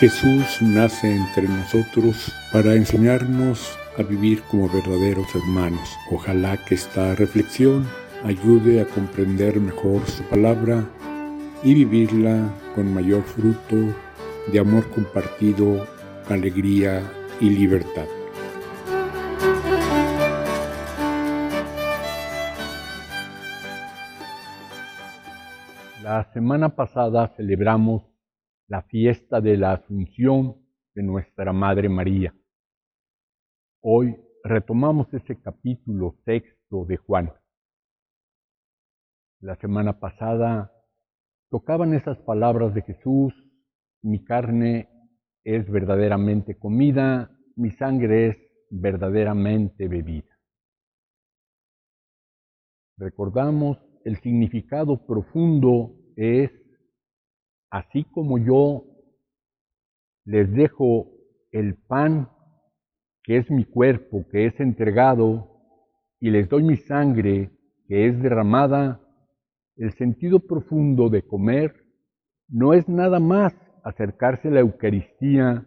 Jesús nace entre nosotros para enseñarnos a vivir como verdaderos hermanos. Ojalá que esta reflexión ayude a comprender mejor su palabra y vivirla con mayor fruto de amor compartido, alegría y libertad. La semana pasada celebramos la fiesta de la Asunción de nuestra Madre María. Hoy retomamos ese capítulo sexto de Juan. La semana pasada tocaban esas palabras de Jesús, mi carne es verdaderamente comida, mi sangre es verdaderamente bebida. Recordamos el significado profundo es así como yo les dejo el pan, que es mi cuerpo, que es entregado, y les doy mi sangre, que es derramada, el sentido profundo de comer no es nada más acercarse a la Eucaristía,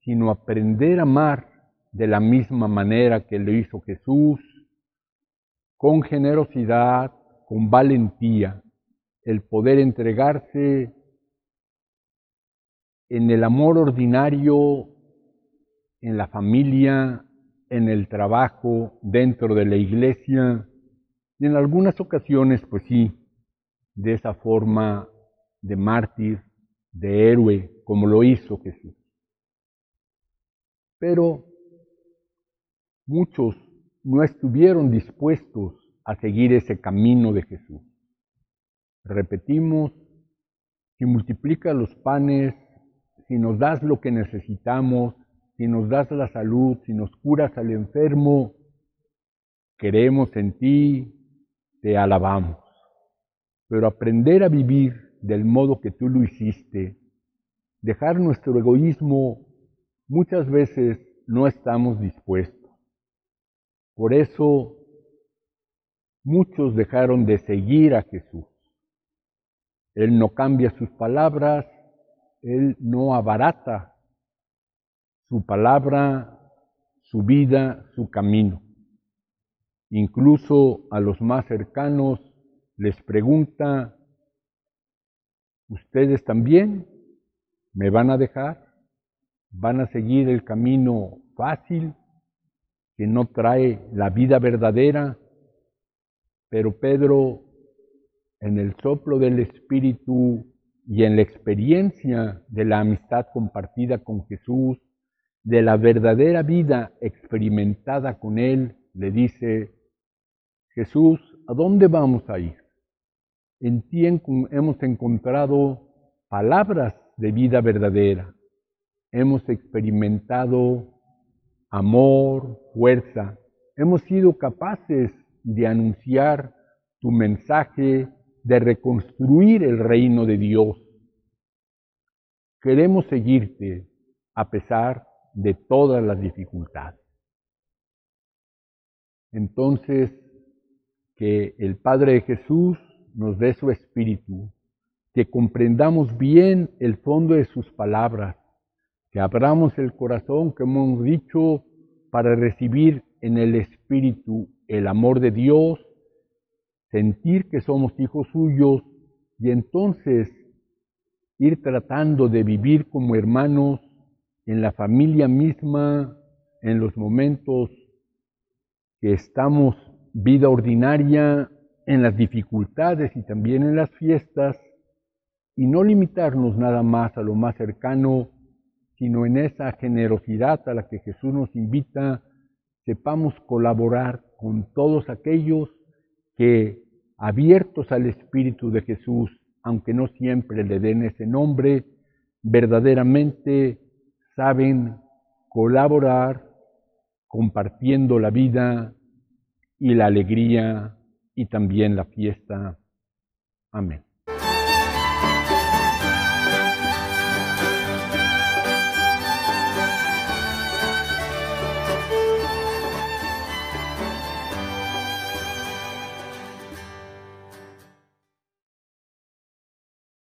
sino aprender a amar de la misma manera que lo hizo Jesús, con generosidad, con valentía, el poder entregarse en el amor ordinario, en la familia, en el trabajo, dentro de la iglesia, y en algunas ocasiones, pues sí, de esa forma de mártir, de héroe, como lo hizo Jesús. Pero muchos no estuvieron dispuestos a seguir ese camino de Jesús. Repetimos, si multiplica los panes si nos das lo que necesitamos, si nos das la salud, si nos curas al enfermo, queremos en ti, te alabamos. Pero aprender a vivir del modo que tú lo hiciste, dejar nuestro egoísmo, muchas veces no estamos dispuestos. Por eso muchos dejaron de seguir a Jesús. Él no cambia sus palabras, él no abarata su palabra, su vida, su camino. Incluso a los más cercanos les pregunta, ¿ustedes también me van a dejar? ¿Van a seguir el camino fácil que no trae la vida verdadera? Pero Pedro, en el soplo del Espíritu, y en la experiencia de la amistad compartida con Jesús, de la verdadera vida experimentada con Él, le dice, Jesús, ¿a dónde vamos a ir? En ti hemos encontrado palabras de vida verdadera. Hemos experimentado amor, fuerza. Hemos sido capaces de anunciar tu mensaje de reconstruir el reino de Dios. Queremos seguirte a pesar de todas las dificultades. Entonces, que el Padre de Jesús nos dé su espíritu, que comprendamos bien el fondo de sus palabras, que abramos el corazón, que hemos dicho, para recibir en el espíritu el amor de Dios sentir que somos hijos suyos y entonces ir tratando de vivir como hermanos en la familia misma, en los momentos que estamos vida ordinaria, en las dificultades y también en las fiestas, y no limitarnos nada más a lo más cercano, sino en esa generosidad a la que Jesús nos invita, sepamos colaborar con todos aquellos que, abiertos al Espíritu de Jesús, aunque no siempre le den ese nombre, verdaderamente saben colaborar compartiendo la vida y la alegría y también la fiesta. Amén.